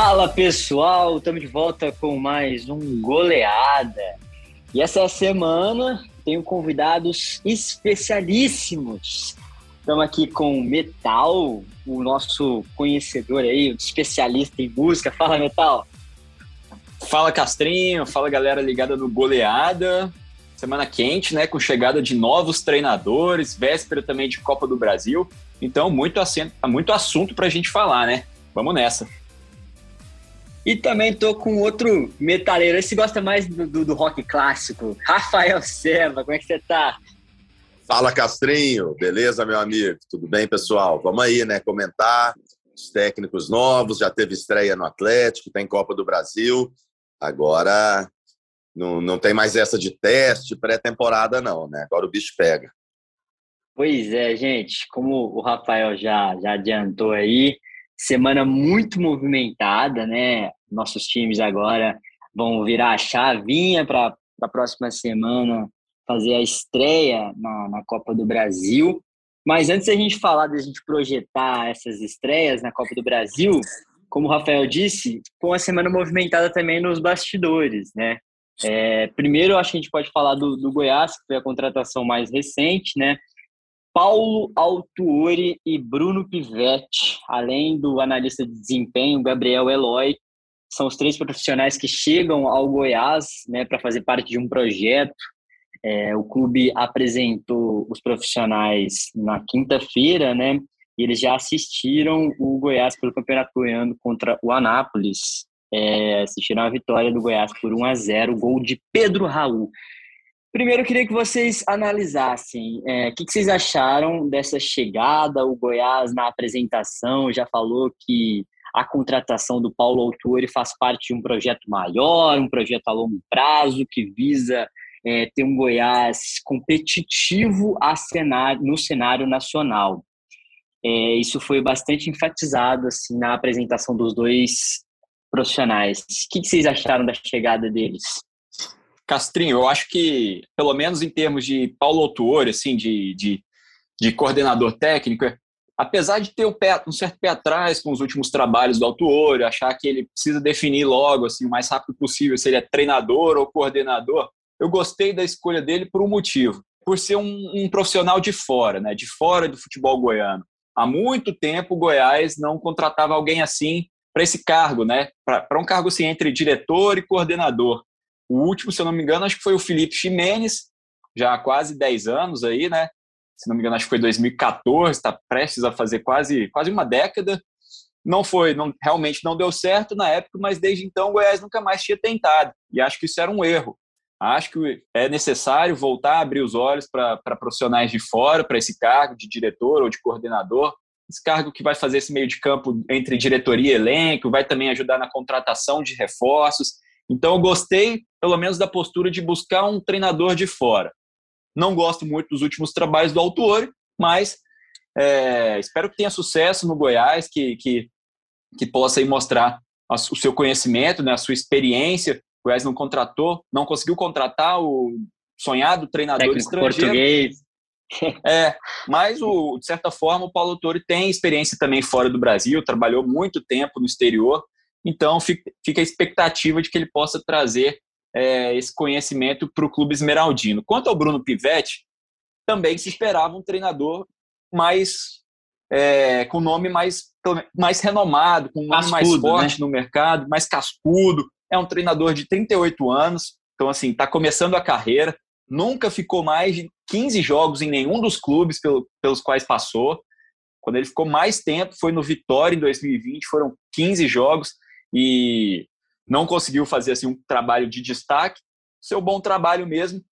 Fala pessoal, estamos de volta com mais um Goleada. E essa semana tenho convidados especialíssimos. Estamos aqui com Metal, o nosso conhecedor aí, o especialista em música. Fala, Metal. Fala, Castrinho. Fala, galera ligada no Goleada. Semana quente, né? Com chegada de novos treinadores, véspera também de Copa do Brasil. Então, muito, assento, muito assunto para a gente falar, né? Vamos nessa. E também tô com outro metaleiro. Esse gosta mais do, do, do rock clássico. Rafael Serva, como é que você tá? Fala, Castrinho. Beleza, meu amigo? Tudo bem, pessoal? Vamos aí, né? Comentar os técnicos novos. Já teve estreia no Atlético, tem Copa do Brasil. Agora não, não tem mais essa de teste, pré-temporada, não, né? Agora o bicho pega. Pois é, gente. Como o Rafael já, já adiantou aí, semana muito movimentada, né? Nossos times agora vão virar a chavinha para a próxima semana fazer a estreia na, na Copa do Brasil. Mas antes da gente falar da gente projetar essas estreias na Copa do Brasil, como o Rafael disse, com a semana movimentada também nos bastidores, né? É, primeiro, acho que a gente pode falar do, do Goiás, que foi a contratação mais recente, né? Paulo Altuori e Bruno Pivetti, além do analista de desempenho Gabriel Eloy, são os três profissionais que chegam ao Goiás né, para fazer parte de um projeto. É, o clube apresentou os profissionais na quinta-feira, né? E eles já assistiram o Goiás pelo Campeonato Goiano contra o Anápolis. É, assistiram a vitória do Goiás por 1 a 0 gol de Pedro Raul. Primeiro, eu queria que vocês analisassem é, o que, que, vocês acharam dessa chegada. O Goiás, na apresentação, já falou que a contratação do Paulo Autuori faz parte de um projeto maior, um projeto a longo prazo, que visa é, ter um Goiás competitivo cenário, no cenário nacional. É, isso foi bastante enfatizado assim, na apresentação dos dois profissionais. O que, que vocês acharam da chegada deles? Castrinho, eu acho que, pelo menos em termos de Paulo Autuori, assim, de, de, de, coordenador técnico, apesar de ter um, pé, um, certo pé atrás com os últimos trabalhos do Autuori, achar que ele precisa definir logo, assim, o mais rápido possível, se ele é treinador ou coordenador, eu gostei da escolha dele por um motivo, por ser um, um profissional de fora, né, de fora do futebol goiano. Há muito tempo o Goiás não contratava alguém assim para esse cargo, né, para um cargo assim entre diretor e coordenador. O último, se eu não me engano, acho que foi o Felipe Ximenes, já há quase 10 anos aí, né? Se não me engano, acho que foi 2014, está prestes a fazer quase, quase uma década. Não foi, não, realmente não deu certo na época, mas desde então o Goiás nunca mais tinha tentado. E acho que isso era um erro. Acho que é necessário voltar a abrir os olhos para profissionais de fora, para esse cargo de diretor ou de coordenador. Esse cargo que vai fazer esse meio de campo entre diretoria e elenco, vai também ajudar na contratação de reforços então eu gostei, pelo menos, da postura de buscar um treinador de fora. Não gosto muito dos últimos trabalhos do Autuori, mas é, espero que tenha sucesso no Goiás, que, que, que possa mostrar o seu conhecimento, né, a sua experiência. O Goiás não contratou, não conseguiu contratar o sonhado treinador Técnico estrangeiro. Português. É, mas o, de certa forma o Paulo Autori tem experiência também fora do Brasil, trabalhou muito tempo no exterior, então, fica a expectativa de que ele possa trazer é, esse conhecimento para o clube esmeraldino. Quanto ao Bruno Pivetti, também se esperava um treinador mais é, com nome mais, mais renomado, com um nome mais forte né? no mercado, mais cascudo. É um treinador de 38 anos, então assim, está começando a carreira, nunca ficou mais de 15 jogos em nenhum dos clubes pelo, pelos quais passou. Quando ele ficou mais tempo foi no Vitória em 2020, foram 15 jogos e não conseguiu fazer assim um trabalho de destaque. Seu bom trabalho mesmo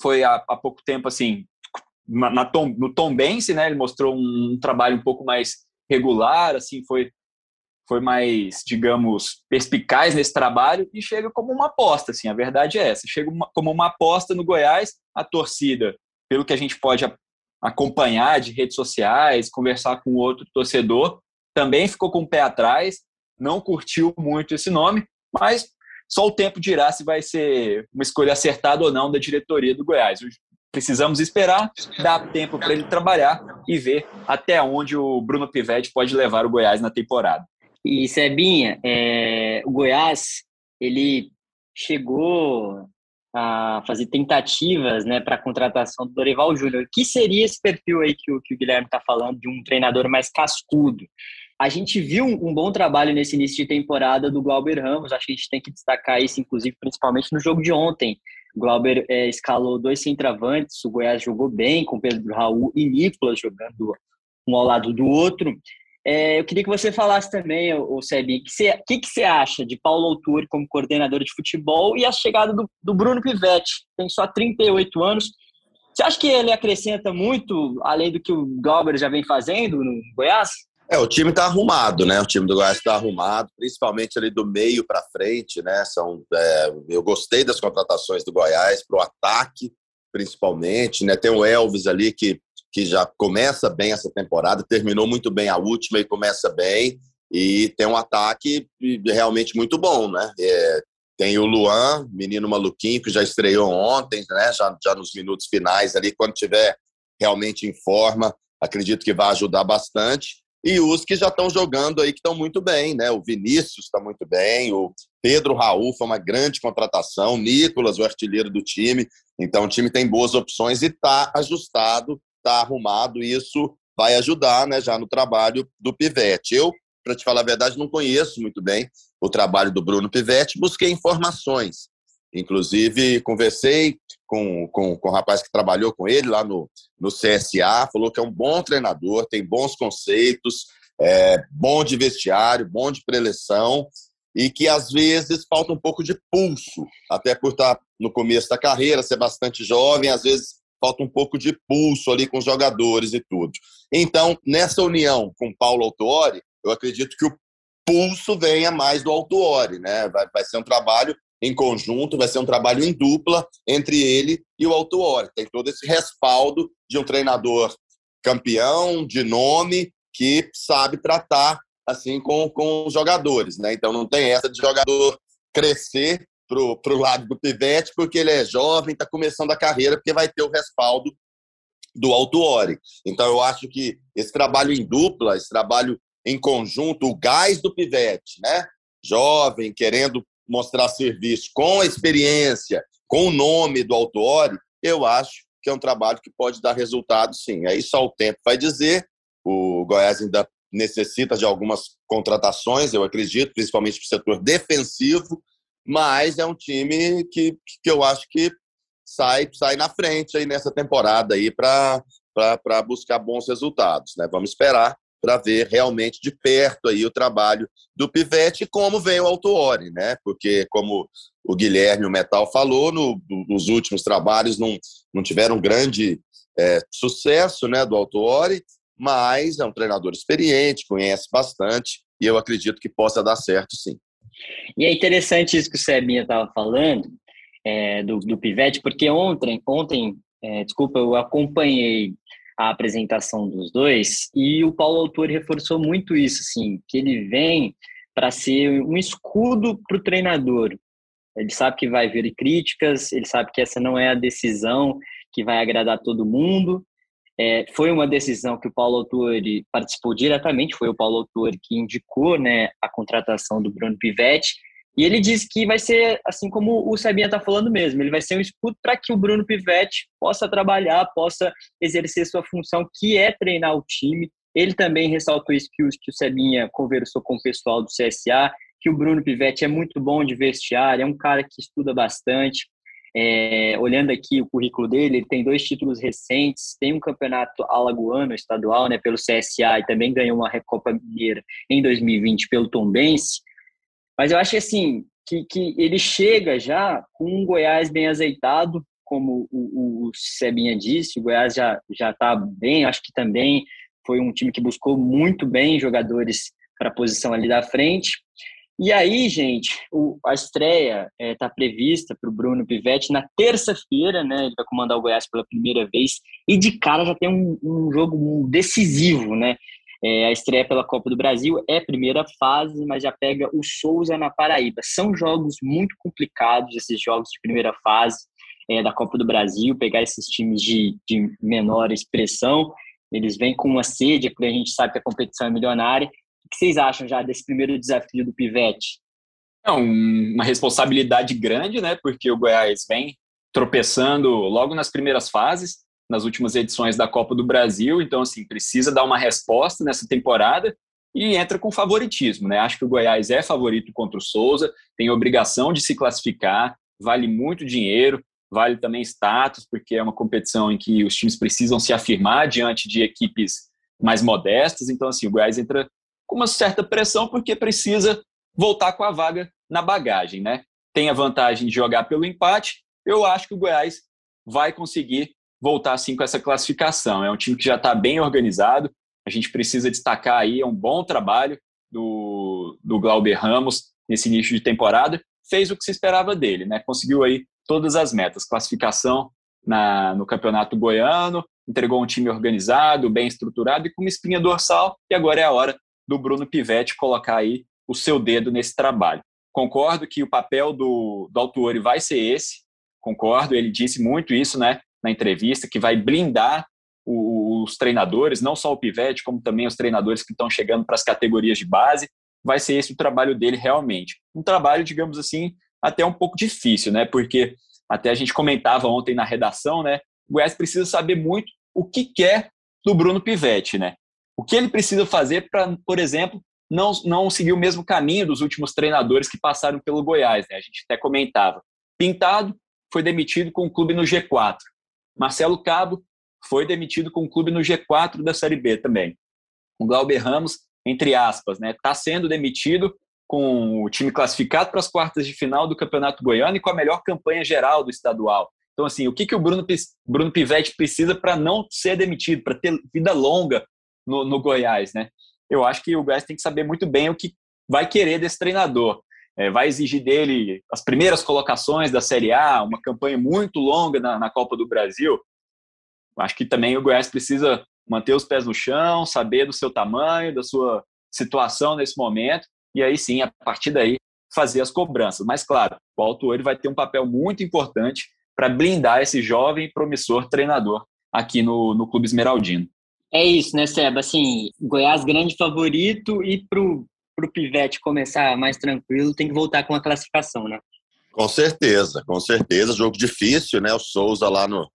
foi há, há pouco tempo assim na, tom, no Tom Bense, né? Ele mostrou um, um, trabalho um pouco mais regular, assim foi foi mais, digamos, perspicaz nesse trabalho e chega como uma aposta, assim, a verdade é essa. Chega uma, como uma aposta no Goiás, a torcida, pelo que a gente pode acompanhar de redes sociais, conversar com outro torcedor, também ficou com o pé atrás, não curtiu muito esse nome, mas só o tempo dirá se vai ser uma escolha acertada ou não da diretoria do Goiás. Precisamos esperar, dar tempo para ele trabalhar e ver até onde o Bruno Pivetti pode levar o Goiás na temporada. E Sebinha, é, o Goiás, ele chegou a fazer tentativas né, para a contratação do Dorival Júnior. Que seria esse perfil aí que o, que o Guilherme está falando de um treinador mais cascudo? A gente viu um, bom trabalho nesse início de temporada do Glauber Ramos, acho que a gente tem que destacar isso, inclusive, principalmente no jogo de ontem. O Glauber é, escalou dois centravantes, o Goiás jogou bem, com Pedro Raul e Nicolas jogando um ao lado do outro. É, eu queria que você falasse também, o Sebi, o que, que, que, você acha de Paulo Autori como coordenador de futebol e a chegada do, do Bruno Pivetti, tem só 38 anos. Você acha que ele acrescenta muito, além do que o Glauber já vem fazendo no Goiás? É, o time está arrumado, né? O time do Goiás está arrumado, principalmente ali do meio para frente, né? São, é, eu gostei das contratações do Goiás para o ataque, principalmente, né? Tem o Elvis ali que que já começa bem essa temporada, terminou muito bem a última e começa bem, e tem um ataque realmente muito bom, né? É, tem o Luan, menino maluquinho, que já estreou ontem, né? Já, já nos minutos finais ali, quando tiver realmente em forma, acredito que vai ajudar bastante. E os que já estão jogando aí, que estão muito bem, né? O Vinícius está muito bem, o Pedro Raul foi uma grande contratação, Nicolas, o artilheiro do time. Então, o time tem boas opções e está ajustado está arrumado e isso vai ajudar né, já no trabalho do Pivete. Eu, para te falar a verdade, não conheço muito bem o trabalho do Bruno Pivete, busquei informações. Inclusive, conversei com, com, com o rapaz que trabalhou com ele lá no, no CSA, falou que é um bom treinador, tem bons conceitos, é bom de vestiário, bom de preleção, e que às vezes falta um pouco de pulso, até por estar no começo da carreira, ser bastante jovem, às vezes falta um pouco de pulso ali com os jogadores e tudo. Então, nessa união com Paulo Autuori, eu acredito que o pulso venha mais do Autuori, né? Vai, vai ser um trabalho em conjunto, vai ser um trabalho em dupla entre ele e o Autuori. Tem todo esse respaldo de um treinador campeão, de nome, que sabe tratar assim com, com os jogadores, né? Então não tem essa de jogador crescer pro, pro lado do Pivete, porque ele é jovem, está começando a carreira, porque vai ter o respaldo do Altuori. Então, eu acho que esse trabalho em dupla, esse trabalho em conjunto, o gás do Pivete, né? Jovem, querendo mostrar serviço, com a experiência, com o nome do Altuori, eu acho que é um trabalho que pode dar resultado, sim. Aí só o tempo vai dizer. O Goiás ainda necessita de algumas contratações, eu acredito, principalmente para o setor defensivo, mas é um time que, que eu acho que sai, sai na frente aí nessa temporada aí para buscar bons resultados. Né? Vamos esperar para ver realmente de perto aí o trabalho do Pivete e como vem o Autuori, né? Porque como o Guilherme o Metal falou, no, nos últimos trabalhos não, não tiveram grande é, sucesso né, do Autuori, mas é um treinador experiente, conhece bastante e eu acredito que possa dar certo sim. E é interessante isso que o Sebinha estava falando, é, do, do Pivete, porque ontem, ontem é, desculpa, eu acompanhei a apresentação dos dois e o Paulo Autor reforçou muito isso, assim, que ele vem para ser um escudo para o treinador. Ele sabe que vai vir críticas, ele sabe que essa não é a decisão que vai agradar todo mundo, é, foi uma decisão que o Paulo Autori participou diretamente, foi o Paulo Autori que indicou né, a contratação do Bruno Pivetti, e ele disse que vai ser, assim como o Sabinha está falando mesmo, ele vai ser um escudo para que o Bruno Pivetti possa trabalhar, possa exercer sua função, que é treinar o time. Ele também ressaltou isso que o, que o Sabinha conversou com o pessoal do CSA, que o Bruno Pivetti é muito bom de vestiário, é um cara que estuda bastante, é, olhando aqui o currículo dele, ele tem dois títulos recentes, tem um campeonato alagoano estadual né, pelo CSA e também ganhou uma Recopa Mineira em 2020 pelo Tombense. Mas eu acho assim que, que ele chega já com um Goiás bem azeitado, como o, o Sebinha disse, o Goiás já já está bem. Acho que também foi um time que buscou muito bem jogadores para a posição ali da frente. E aí, gente, o, a estreia está é, prevista para o Bruno Pivetti na terça-feira, né? Ele vai comandar o Goiás pela primeira vez e de cara já tem um, um jogo decisivo, né? É, a estreia pela Copa do Brasil é primeira fase, mas já pega o Souza na Paraíba. São jogos muito complicados, esses jogos de primeira fase é, da Copa do Brasil, pegar esses times de, de menor expressão. Eles vêm com uma sede, porque a gente sabe que a competição é milionária que vocês acham já desse primeiro desafio do Pivete? É uma responsabilidade grande, né? Porque o Goiás vem tropeçando logo nas primeiras fases, nas últimas edições da Copa do Brasil. Então, assim, precisa dar uma resposta nessa temporada e entra com favoritismo, né? Acho que o Goiás é favorito contra o Souza, tem obrigação de se classificar, vale muito dinheiro, vale também status, porque é uma competição em que os times precisam se afirmar diante de equipes mais modestas. Então, assim, o Goiás entra com uma certa pressão porque precisa voltar com a vaga na bagagem, né? Tem a vantagem de jogar pelo empate. Eu acho que o Goiás vai conseguir voltar assim com essa classificação. É um time que já está bem organizado. A gente precisa destacar aí é um bom trabalho do, do Glauber Ramos nesse início de temporada. Fez o que se esperava dele, né? Conseguiu aí todas as metas, classificação na, no Campeonato Goiano, entregou um time organizado, bem estruturado e com uma espinha dorsal. E agora é a hora do Bruno Pivetti colocar aí o seu dedo nesse trabalho. Concordo que o papel do, do Autuori vai ser esse, concordo, ele disse muito isso né, na entrevista, que vai blindar os treinadores, não só o Pivete, como também os treinadores que estão chegando para as categorias de base. Vai ser esse o trabalho dele realmente. Um trabalho, digamos assim, até um pouco difícil, né? Porque até a gente comentava ontem na redação, né? O Goiás precisa saber muito o que quer do Bruno Pivetti, né? O que ele precisa fazer para, por exemplo, não, não seguir o mesmo caminho dos últimos treinadores que passaram pelo Goiás, né? A gente até comentava. Pintado foi demitido com o clube no G4. Marcelo Cabo foi demitido com o clube no G4 da Série B também. O Glauber Ramos, entre aspas, né, está sendo demitido com o time classificado para as quartas de final do Campeonato Goiano e com a melhor campanha geral do estadual. Então, assim, o que, que o Bruno, Bruno Pivetti precisa para não ser demitido, para ter vida longa no, no Goiás, né? Eu acho que o Goiás tem que saber muito bem o que vai querer desse treinador. É, vai exigir dele as primeiras colocações da Série A, uma campanha muito longa na, na Copa do Brasil. Acho que também o Goiás precisa manter os pés no chão, saber do seu tamanho, da sua situação nesse momento, e aí sim, a partir daí, fazer as cobranças. Mas, claro, o Alto ele vai ter um papel muito importante para blindar esse jovem promissor treinador aqui no, no Clube Esmeraldino. É isso, né, Seba? Assim, Goiás grande favorito e pro, pro Pivete começar mais tranquilo, tem que voltar com a classificação, né? Com certeza, com certeza. Jogo difícil, né? O Souza lá no,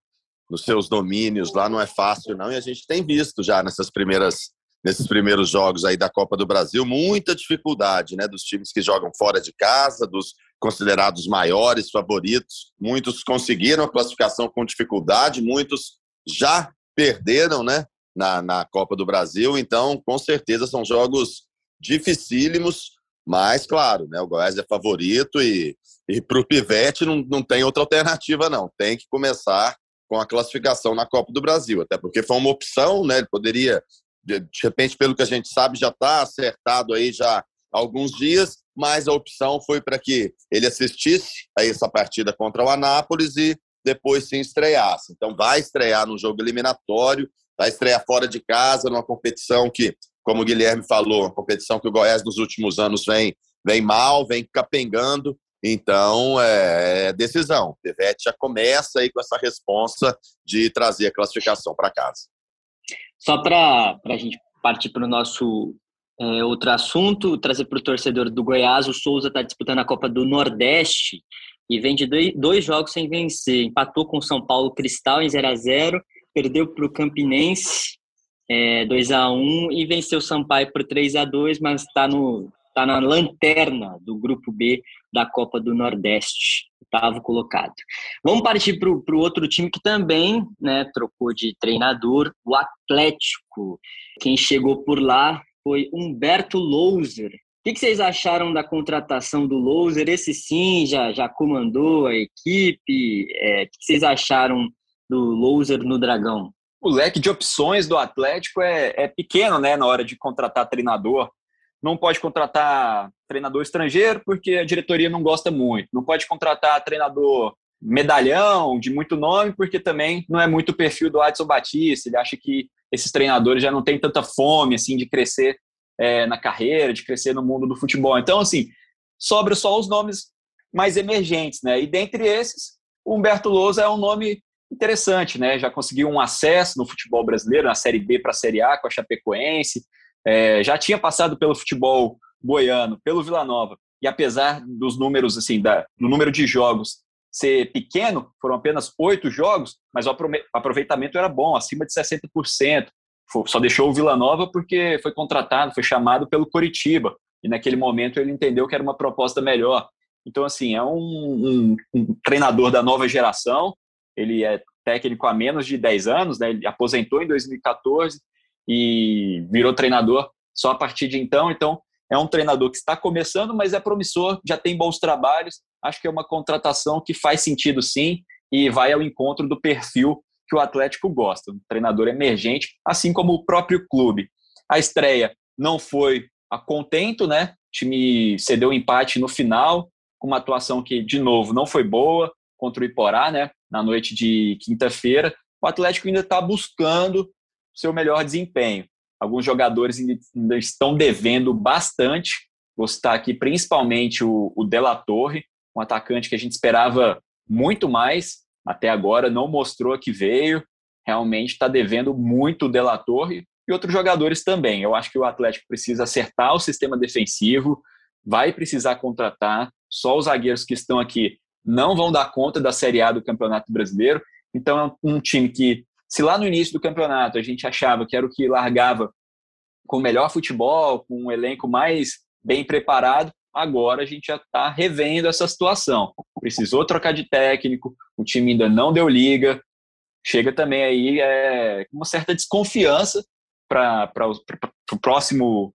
nos seus domínios, lá não é fácil, não. E a gente tem visto já nessas primeiras, nesses primeiros jogos aí da Copa do Brasil, muita dificuldade, né? Dos times que jogam fora de casa, dos considerados maiores favoritos. Muitos conseguiram a classificação com dificuldade, muitos já perderam, né? Na, na Copa do Brasil. Então, com certeza, são jogos dificílimos, mas, claro, né, o Goiás é favorito e, e para o Pivete não, não tem outra alternativa, não. Tem que começar com a classificação na Copa do Brasil, até porque foi uma opção, né? Ele poderia, de, repente, pelo que a gente sabe, já está acertado aí já há alguns dias, mas a opção foi para que ele assistisse a essa partida contra o Anápolis e depois se estreasse. Então vai estrear no jogo eliminatório, vai estrear fora de casa, numa competição que, como o Guilherme falou, uma competição que o Goiás nos últimos anos vem, vem mal, vem capengando. Então, é, é decisão. O Pivete já começa aí com essa responsa de trazer a classificação para casa. Só para a gente partir para o nosso é, outro assunto, trazer para o torcedor do Goiás, o Souza está disputando a Copa do Nordeste e vem de dois, dois jogos sem vencer. Empatou com o São Paulo Cristal em 0 a 0 perdeu para o Campinense é, 2 a 1 e venceu o Sampaio por 3 a 2 mas está no tá na lanterna do grupo B da Copa do Nordeste, oitavo colocado. Vamos partir para o outro time que também né, trocou de treinador, o Atlético. Quem chegou por lá foi Humberto Louser. O que, vocês acharam da contratação do Louser? Esse sim já, já comandou a equipe. É, o que, que vocês acharam do Louser no Dragão? O leque de opções do Atlético é, é pequeno né, na hora de contratar treinador. Não pode contratar treinador estrangeiro porque a diretoria não gosta muito. Não pode contratar treinador medalhão, de muito nome, porque também não é muito o perfil do Adson Batista. Ele acha que esses treinadores já não têm tanta fome assim de crescer é, na carreira, de crescer no mundo do futebol. Então, assim, sobra só os nomes mais emergentes, né? E dentre esses, o Humberto Lousa é um nome interessante, né? Já conseguiu um acesso no futebol brasileiro, na Série B para a Série A com a Chapecoense, é, já tinha passado pelo futebol goiano, pelo Vila Nova, e apesar dos números, assim, da, do número de jogos ser pequeno, foram apenas oito jogos, mas o aproveitamento era bom, acima de 60%. Só deixou o Vila Nova porque foi contratado, foi chamado pelo Coritiba, e naquele momento ele entendeu que era uma proposta melhor. Então, assim, é um, um, um treinador da nova geração, ele é técnico há menos de 10 anos, né? ele aposentou em 2014 e virou treinador só a partir de então. Então, é um treinador que está começando, mas é promissor, já tem bons trabalhos. Acho que é uma contratação que faz sentido sim e vai ao encontro do perfil que o Atlético gosta, um treinador emergente, assim como o próprio clube. A estreia não foi a contento, né? O time cedeu empate no final, com uma atuação que, de novo, não foi boa contra o Iporá, né? Na noite de quinta-feira. O Atlético ainda está buscando seu melhor desempenho. Alguns jogadores ainda estão devendo bastante. Vou citar aqui principalmente o, o Della Torre, um atacante que a gente esperava muito mais, até agora não mostrou que veio, realmente está devendo muito o Della Torre e outros jogadores também. Eu acho que o Atlético precisa acertar o sistema defensivo, vai precisar contratar, só os zagueiros que estão aqui não vão dar conta da Série A do Campeonato Brasileiro. Então é um time que se lá no início do campeonato a gente achava que era o que largava com o melhor futebol, com um elenco mais bem preparado, agora a gente já está revendo essa situação. Precisou trocar de técnico, o time ainda não deu liga, chega também aí é, uma certa desconfiança para o próximo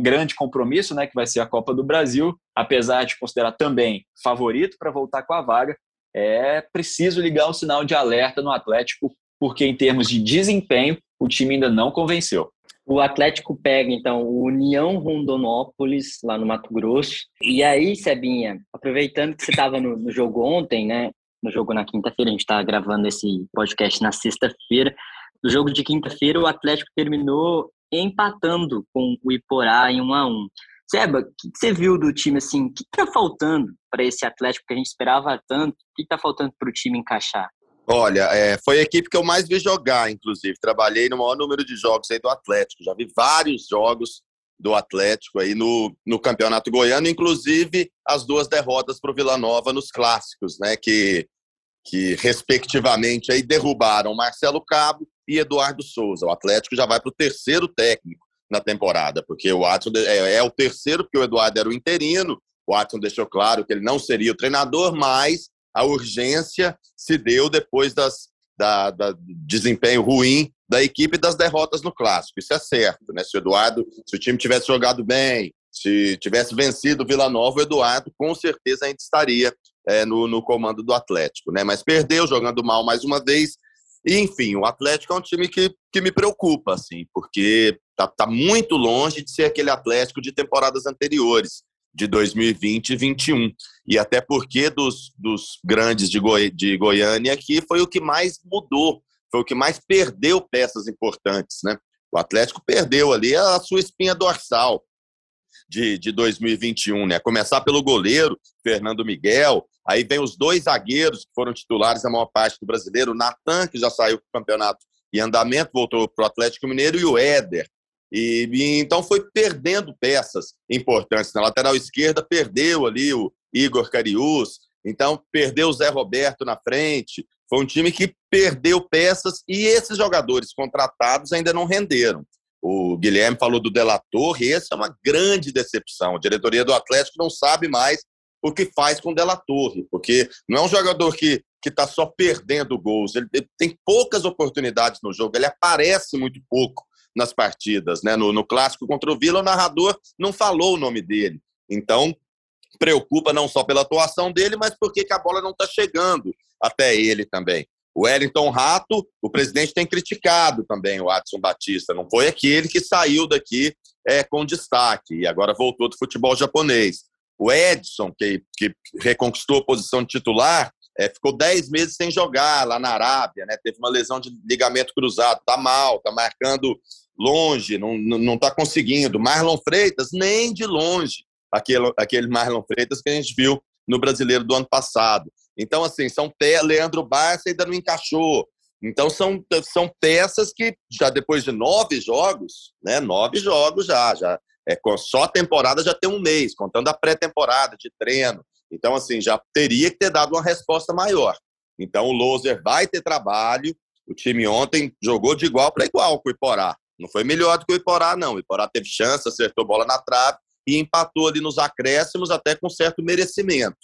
grande compromisso, né, que vai ser a Copa do Brasil, apesar de considerar também favorito para voltar com a vaga, é preciso ligar o sinal de alerta no Atlético porque em termos de desempenho, o time ainda não convenceu. O Atlético pega, então, o União Rondonópolis, lá no Mato Grosso. E aí, Sebinha, aproveitando que você estava no, no, jogo ontem, né? No jogo na quinta-feira, a gente está gravando esse podcast na sexta-feira. No jogo de quinta-feira, o Atlético terminou empatando com o Iporá em 1 a 1 Seba, o que você viu do time assim? O que está faltando para esse Atlético que a gente esperava tanto? O que está faltando para o time encaixar? Olha, é, foi a equipe que eu mais vi jogar, inclusive. Trabalhei no maior número de jogos aí do Atlético. Já vi vários jogos do Atlético aí no, no Campeonato Goiano, inclusive as duas derrotas para o Vila Nova nos clássicos, né? Que, que respectivamente aí derrubaram Marcelo Cabo e Eduardo Souza. O Atlético já vai para o terceiro técnico na temporada, porque o Watson é, é, o terceiro, porque o Eduardo era o interino. O Watson deixou claro que ele não seria o treinador, mas a urgência se deu depois das, da, da desempenho ruim da equipe e das derrotas no clássico. Isso é certo, né? Se o Eduardo, se o time tivesse jogado bem, se tivesse vencido o Vila Nova, o Eduardo com certeza ainda estaria é, no, no comando do Atlético, né? Mas perdeu jogando mal mais uma vez. E, enfim, o Atlético é um time que, que me preocupa, assim, porque tá, tá muito longe de ser aquele Atlético de temporadas anteriores de 2020 e 2021. E até porque dos, dos grandes de, Goi de Goiânia aqui foi o que mais mudou, foi o que mais perdeu peças importantes. Né? O Atlético perdeu ali a sua espinha dorsal de, de 2021. Né? Começar pelo goleiro, Fernando Miguel, aí vem os dois zagueiros que foram titulares a maior parte do brasileiro, o Natan, que já saiu do campeonato em andamento, voltou para o Atlético Mineiro, e o Éder, e, e, então foi perdendo peças importantes. Na lateral esquerda, perdeu ali o Igor Cariús, então perdeu o Zé Roberto na frente. Foi um time que perdeu peças e esses jogadores contratados ainda não renderam. O Guilherme falou do Delator, e essa é uma grande decepção. A diretoria do Atlético não sabe mais o que faz com o Delator, porque não é um jogador que que está só perdendo gols. Ele, tem poucas oportunidades no jogo, ele aparece muito pouco nas partidas. Né? No, no clássico contra o Vila, o narrador não falou o nome dele. Então, preocupa não só pela atuação dele, mas porque que a bola não está chegando até ele também. O Wellington Rato, o presidente tem criticado também o Adson Batista. Não foi aquele que saiu daqui é, com destaque e agora voltou do futebol japonês. O Edson, que, que reconquistou a posição de titular, é, ficou 10 meses sem jogar lá na Arábia, né? teve uma lesão de ligamento cruzado, tá mal, tá marcando longe, não, não tá conseguindo. Marlon Freitas, nem de longe, aquele, aquele Marlon Freitas que a gente viu no brasileiro do ano passado. Então, assim, São Té, Leandro Barça ainda não encaixou. Então são, são peças que já depois de nove jogos, né? Nove jogos já, já é só a temporada já tem um mês, contando a pré-temporada de treino. Então assim já teria que ter dado uma resposta maior. Então o Loser vai ter trabalho. O time ontem jogou de igual para igual com o Iporá. Não foi melhor do que o Iporá, não. O Iporá teve chance, acertou bola na trave e empatou ali nos acréscimos até com certo merecimento.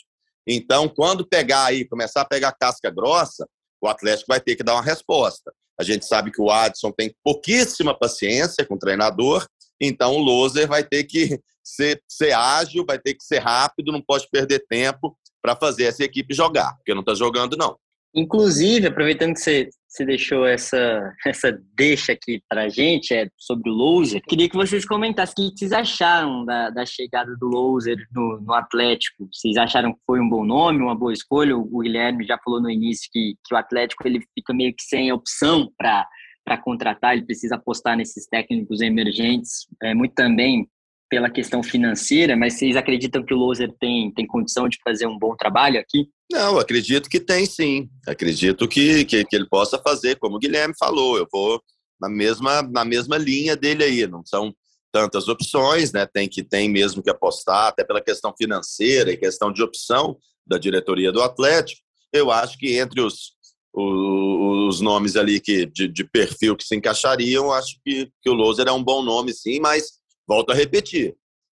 Então, quando pegar aí, começar a pegar casca grossa, o Atlético vai ter que dar uma resposta. A gente sabe que o Adson tem pouquíssima paciência com o treinador, então o Loser vai ter que ser, ser ágil, vai ter que ser rápido, não pode perder tempo para fazer essa equipe jogar, porque não está jogando, não. Inclusive, aproveitando que você, você deixou essa, essa deixa aqui para a gente é, sobre o Loser, queria que vocês comentassem o que vocês acharam da, da chegada do Loser no, no, Atlético. Vocês acharam que foi um bom nome, uma boa escolha? O Guilherme já falou no início que, que o Atlético ele fica meio que sem opção para para contratar, ele precisa apostar nesses técnicos emergentes, é, muito também pela questão financeira, mas vocês acreditam que o Loser tem, tem condição de fazer um bom trabalho aqui? Não, acredito que tem sim. Acredito que, que, que, ele possa fazer, como o Guilherme falou, eu vou na mesma, na mesma linha dele aí. Não são tantas opções, né? Tem que tem mesmo que apostar, até pela questão financeira e questão de opção da diretoria do Atlético. Eu acho que entre os, os, os nomes ali que, de, de, perfil que se encaixariam, acho que, que o Loser é um bom nome, sim, mas volto a repetir.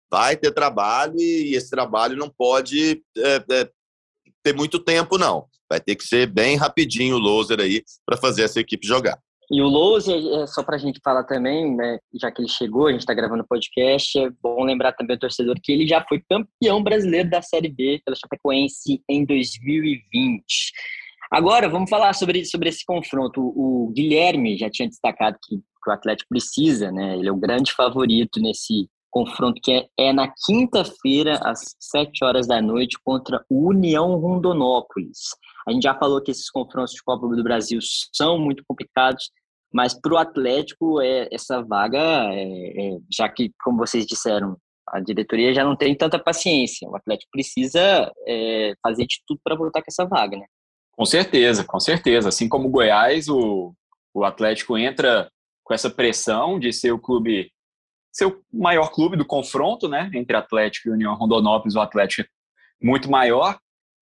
Vai ter trabalho e esse trabalho não pode é, é, ter muito tempo, não. Vai ter que ser bem rapidinho o loser aí para fazer essa equipe jogar. E o loser, é, só para a gente falar também, né, já que ele chegou, a gente está gravando o podcast, é bom lembrar também ao torcedor que ele já foi campeão brasileiro da Série B pela Chapecoense em 2020. Agora, vamos falar sobre, sobre esse confronto. O Guilherme já tinha destacado que, que o Atlético precisa, né? Ele é o grande favorito nesse, confronto que é, é na quinta-feira, às 7 horas da noite, contra o União Rondonópolis. A gente já falou que esses confrontos de Copa do Brasil são muito complicados, mas para o Atlético, é, essa vaga, é, é, já que, como vocês disseram, a diretoria já não tem tanta paciência. O Atlético precisa é, fazer de tudo para voltar com essa vaga, né? Com certeza, com certeza. Assim como o Goiás, o, o Atlético entra com essa pressão de ser o clube ser o maior clube do confronto, né, entre Atlético e União Rondonópolis, o Atlético muito maior,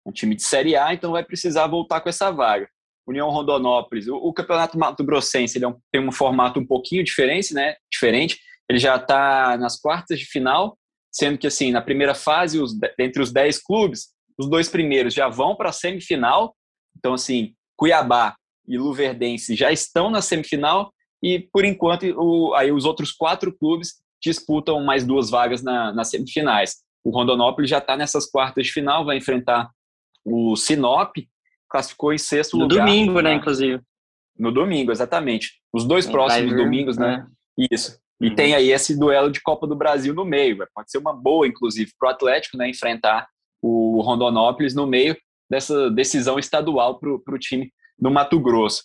um time de Série A, então vai precisar voltar com essa vaga. União Rondonópolis, o, o Campeonato Mato Grossense ele é um, tem um formato um pouquinho diferente, né, diferente, ele já está nas quartas de final, sendo que assim, na primeira fase, os, entre os 10 clubes, os dois primeiros já vão para a semifinal, então assim, Cuiabá e Luverdense já estão na semifinal e por enquanto o, aí os outros quatro clubes disputam mais duas vagas na, nas semifinais. O Rondonópolis já está nessas quartas de final, vai enfrentar o Sinop, classificou em sexto no lugar. No domingo, né, inclusive. No domingo, exatamente. Os dois próximos domingos, né? É. Isso. E uhum. tem aí esse duelo de Copa do Brasil no meio. Pode ser uma boa, inclusive, para o Atlético, né? Enfrentar o Rondonópolis no meio dessa decisão estadual para o time do Mato Grosso.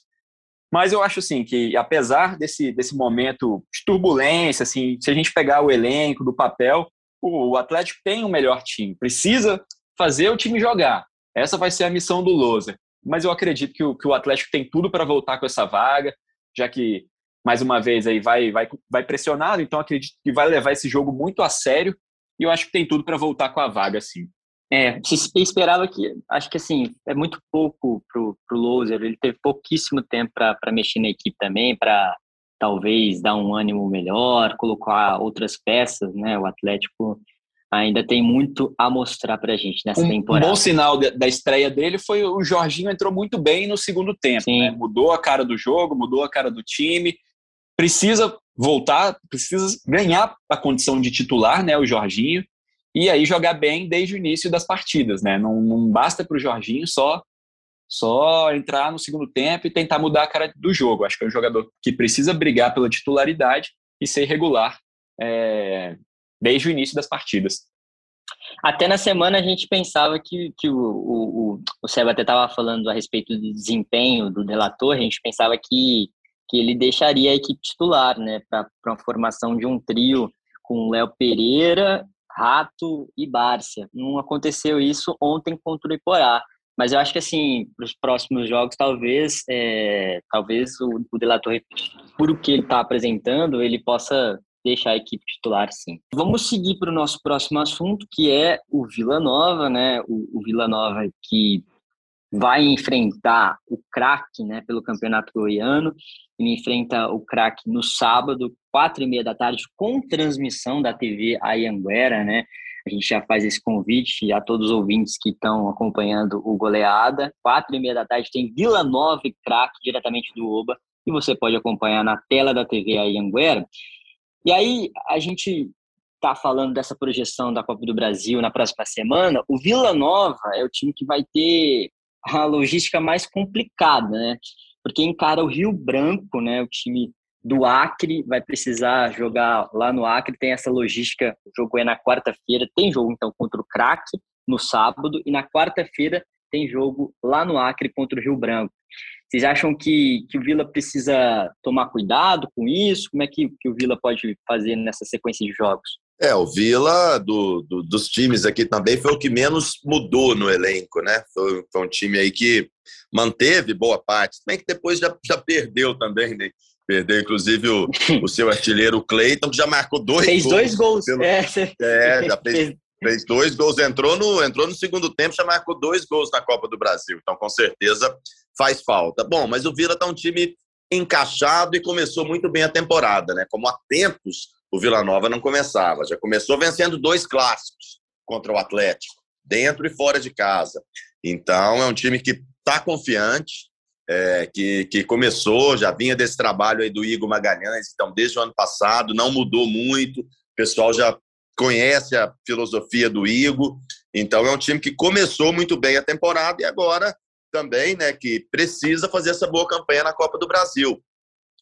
Mas eu acho assim que apesar desse, desse momento de turbulência, assim, se a gente pegar o elenco do papel, o Atlético tem um melhor time, precisa fazer o time jogar. Essa vai ser a missão do Loser. Mas eu acredito que o, que o Atlético tem tudo para voltar com essa vaga, já que mais uma vez aí vai vai vai pressionado, então acredito que vai levar esse jogo muito a sério e eu acho que tem tudo para voltar com a vaga sim. É, se esperava que, acho que assim, é muito pouco pro, pro Loser, ele teve pouquíssimo tempo para mexer na equipe também, para talvez dar um ânimo melhor, colocar outras peças, né? O Atlético ainda tem muito a mostrar para a gente nessa um, temporada. Um bom sinal da estreia dele foi o Jorginho entrou muito bem no segundo tempo, né? Mudou a cara do jogo, mudou a cara do time. Precisa voltar, precisa ganhar a condição de titular, né? O Jorginho e aí jogar bem desde o início das partidas, né? Não, não basta para o Jorginho só só entrar no segundo tempo e tentar mudar a cara do jogo. Acho que é um jogador que precisa brigar pela titularidade e ser regular é, desde o início das partidas. Até na semana a gente pensava que, que o, o, o, Seba até estava falando a respeito do desempenho do delator, a gente pensava que, que ele deixaria a equipe titular, né, para uma formação de um trio com Léo Pereira, Rato e Bárcia. Não aconteceu isso ontem contra o Iporá. Mas eu acho que, assim, para os próximos jogos, talvez, é, talvez o, o Delator, por o que ele está apresentando, ele possa deixar a equipe titular, sim. Vamos seguir para o nosso próximo assunto, que é o Vila Nova, né? O, o Vila Nova que vai enfrentar o craque, né, pelo Campeonato Goiano. Ele enfrenta o craque no sábado, quatro e meia da tarde, com transmissão da TV Ayanguera, né? A gente já faz esse convite a todos os ouvintes que estão acompanhando o Goleada. Quatro e meia da tarde tem Vila Nova e craque diretamente do Oba e você pode acompanhar na tela da TV Ayanguera. E aí a gente está falando dessa projeção da Copa do Brasil na próxima semana. O Vila Nova é o time que vai ter a logística mais complicada, né? Porque encara o Rio Branco, né? O time do Acre vai precisar jogar lá no Acre, tem essa logística. O jogo é na quarta-feira, tem jogo então contra o Crack no sábado, e na quarta-feira tem jogo lá no Acre contra o Rio Branco. Vocês acham que, que o Vila precisa tomar cuidado com isso? Como é que, que o Vila pode fazer nessa sequência de jogos? É, o Vila, do, do, dos times aqui também, foi o que menos mudou no elenco, né? Foi, foi um time aí que manteve boa parte, também que depois já, já perdeu também, né? Perdeu, inclusive, o, o seu artilheiro, Cleiton, que já marcou dois fez gols. Fez dois gols. Pelo... É, é, já fez, fez dois gols. Entrou no, entrou no segundo tempo, já marcou dois gols na Copa do Brasil. Então, com certeza, faz falta. Bom, mas o Vila está um time encaixado e começou muito bem a temporada, né? Como há tempos o Vila Nova não começava. Já começou vencendo dois clássicos contra o Atlético, dentro e fora de casa. Então, é um time que está confiante, é, que, que começou, já vinha desse trabalho aí do Igor Magalhães, então, desde o ano passado, não mudou muito, o pessoal já conhece a filosofia do Igor, então é um time que começou muito bem a temporada e agora também, né, que precisa fazer essa boa campanha na Copa do Brasil.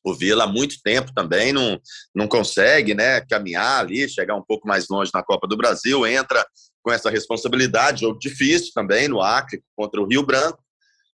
O Vila há muito tempo também não, não consegue, né, caminhar ali, chegar um pouco mais longe na Copa do Brasil, entra com essa responsabilidade, jogo difícil também no Acre contra o Rio Branco,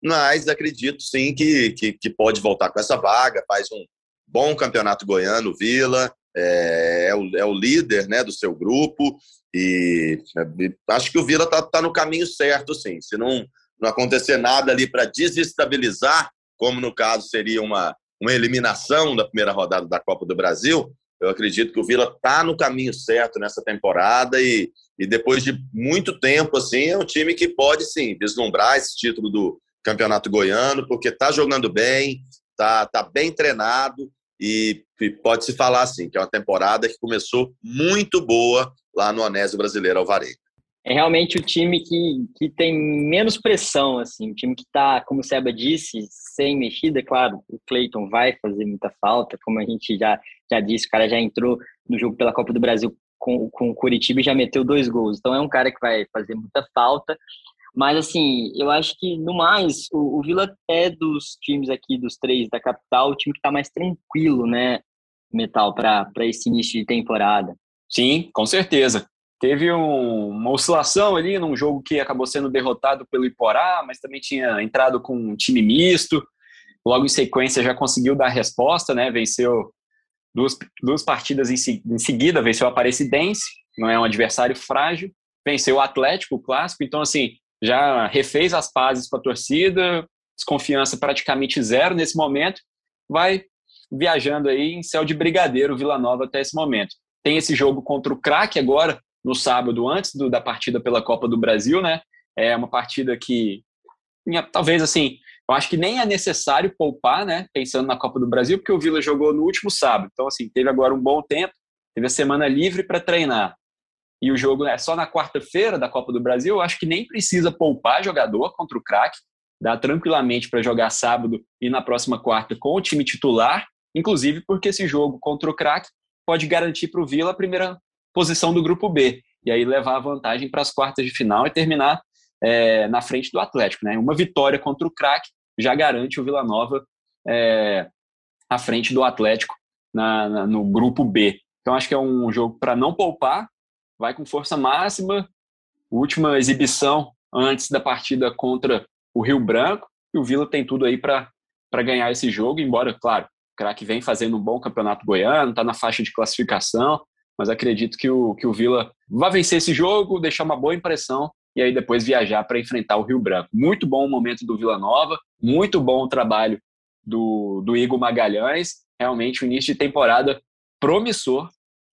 mas acredito sim que, que, que pode voltar com essa vaga, faz um bom campeonato goiano, Vila, é, é, o, é o líder né, do seu grupo e, e acho que o Vila está tá no caminho certo, sim. Se não, não acontecer nada ali para desestabilizar, como no caso seria uma, uma eliminação da primeira rodada da Copa do Brasil, eu acredito que o Vila está no caminho certo nessa temporada e, e depois de muito tempo, assim, é um time que pode, sim, vislumbrar esse título do Campeonato Goiano, porque está jogando bem, está tá bem treinado e, e pode-se falar, assim, que é uma temporada que começou muito boa lá no Anésio Brasileiro Alvarenga é realmente o time que, que tem menos pressão, assim, o time que está, como o Seba disse, sem mexida, claro, o Cleiton vai fazer muita falta, como a gente já, já disse, o cara já entrou no jogo pela Copa do Brasil com, com o Curitiba e já meteu dois gols, então é um cara que vai fazer muita falta, mas assim, eu acho que no mais, o, o Vila é dos times aqui, dos três da capital, o time que está mais tranquilo, né, Metal, para esse início de temporada. Sim, com certeza. Teve um, uma oscilação ali num jogo que acabou sendo derrotado pelo Iporá, mas também tinha entrado com um time misto. Logo em sequência já conseguiu dar resposta, né? Venceu duas, duas partidas em, em seguida, venceu a Aparecidense, não é um adversário frágil, venceu o Atlético, o clássico, então assim, já refez as pazes com a torcida, desconfiança praticamente zero nesse momento, vai viajando aí em céu de brigadeiro Vila Nova até esse momento. Tem esse jogo contra o Crack agora, no sábado, antes do, da partida pela Copa do Brasil, né? É uma partida que, talvez assim, eu acho que nem é necessário poupar, né? Pensando na Copa do Brasil, porque o Vila jogou no último sábado. Então, assim, teve agora um bom tempo, teve a semana livre para treinar. E o jogo é só na quarta-feira da Copa do Brasil. Eu acho que nem precisa poupar jogador contra o craque. Dá tranquilamente para jogar sábado e na próxima quarta com o time titular. Inclusive porque esse jogo contra o craque pode garantir para o Vila a primeira posição do grupo B. E aí levar a vantagem para as quartas de final e terminar é, na frente do Atlético. Né? Uma vitória contra o craque já garante o Vila Nova é, à frente do Atlético na, na, no grupo B. Então acho que é um jogo para não poupar, vai com força máxima. Última exibição antes da partida contra o Rio Branco. E o Vila tem tudo aí para ganhar esse jogo, embora, claro, o craque vem fazendo um bom campeonato goiano, está na faixa de classificação, mas acredito que o, que o Vila vai vencer esse jogo, deixar uma boa impressão e aí depois viajar para enfrentar o Rio Branco. Muito bom o momento do Vila Nova, muito bom o trabalho do, do Igor Magalhães, realmente o início de temporada promissor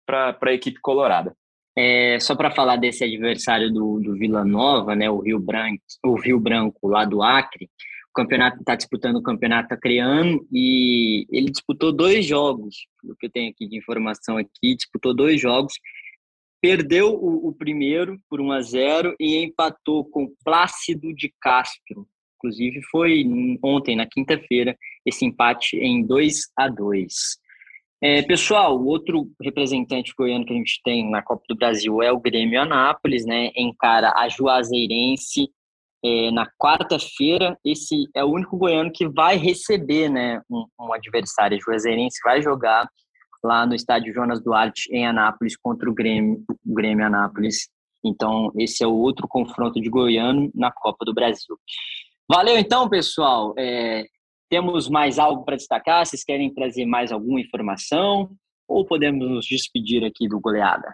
para a equipe colorada. É, só para falar desse adversário do, do Vila Nova, né, o Rio Branco, o Rio Branco lá do Acre, o campeonato está disputando o campeonato acreano e ele disputou dois jogos, o que eu tenho aqui de informação aqui, disputou dois jogos, perdeu o, o primeiro por 1 a 0 e empatou com Plácido de Castro. Inclusive foi ontem, na quinta-feira, esse empate em 2 a 2. É, pessoal, o outro representante goiano que a gente tem na Copa do Brasil é o Grêmio Anápolis, né? Encara a Juazeirense é, na quarta-feira. Esse é o único goiano que vai receber, né, um, um adversário. A Juazeirense vai jogar lá no estádio Jonas Duarte em Anápolis contra o Grêmio, o Grêmio Anápolis. Então, esse é o outro confronto de goiano na Copa do Brasil. Valeu então, pessoal. É, temos mais algo para destacar? Vocês querem trazer mais alguma informação? Ou podemos nos despedir aqui do goleada?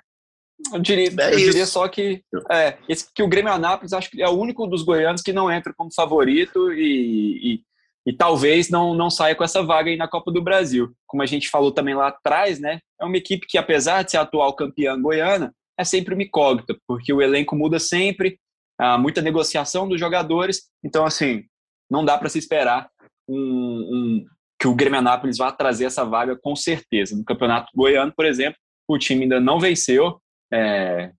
Eu diria, é eu diria só que, é, esse, que o Grêmio Anápolis acho que é o único dos goianos que não entra como favorito e, e, e, talvez não, não saia com essa vaga aí na Copa do Brasil. Como a gente falou também lá atrás, né? É uma equipe que, apesar de ser a atual campeã goiana, é sempre uma incógnita, porque o elenco muda sempre, há muita negociação dos jogadores, então, assim, não dá para se esperar um, um, que o Grêmio Anápolis vá trazer essa vaga com certeza. No Campeonato Goiano, por exemplo, o time ainda não venceu, é,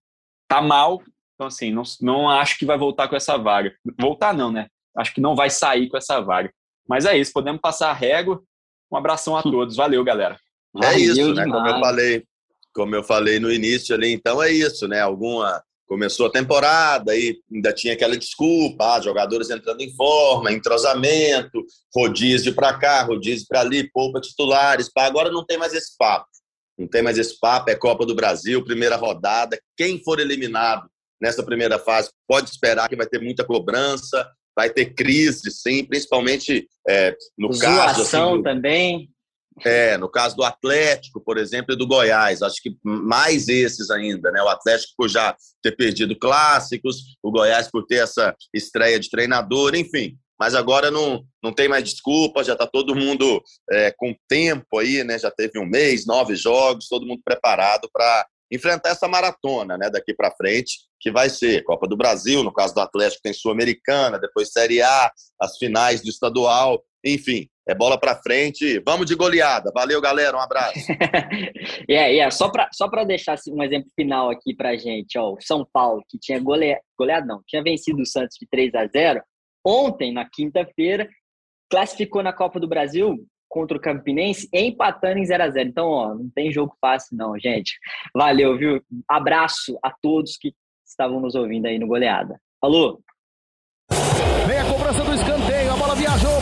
tá mal, então assim, não, não acho que vai voltar com essa vaga. Voltar não, né? Acho que não vai sair com essa vaga. Mas é isso, podemos passar a régua. Um abração a todos. Valeu, galera. É isso, né? Como eu falei, como eu falei no início ali, então é isso, né? Alguma começou a temporada e ainda tinha aquela desculpa, ah, jogadores entrando em forma, entrosamento, rodízio para cá, rodízio para ali, poupa titulares. Pá. Agora não tem mais esse papo. Não tem mais esse papo, é Copa do Brasil, primeira rodada. Quem for eliminado nessa primeira fase pode esperar que vai ter muita cobrança, vai ter crise, sim, principalmente é, no Zoação caso. Assim, também. É, no caso do Atlético, por exemplo, e do Goiás, acho que mais esses ainda, né? O Atlético por já ter perdido clássicos, o Goiás por ter essa estreia de treinador, enfim. Mas agora não, não tem mais desculpa, já está todo mundo é, com tempo aí, né? Já teve um mês, nove jogos, todo mundo preparado para enfrentar essa maratona, né? Daqui para frente, que vai ser Copa do Brasil, no caso do Atlético tem Sul-Americana, depois Série A, as finais do estadual, enfim, é bola para frente. Vamos de goleada. Valeu, galera. Um abraço. é, yeah, yeah. só para só deixar assim, um exemplo final aqui para gente. Ó, o São Paulo, que tinha goleado, goleado não, tinha vencido o Santos de 3 a 0 ontem, na quinta-feira, classificou na Copa do Brasil contra o Campinense, empatando em 0 a 0 Então, ó, não tem jogo fácil não, gente. Valeu, viu? Abraço a todos que estavam nos ouvindo aí no Goleada. Falou! Vem a cobrança do escanteio, a bola viajou,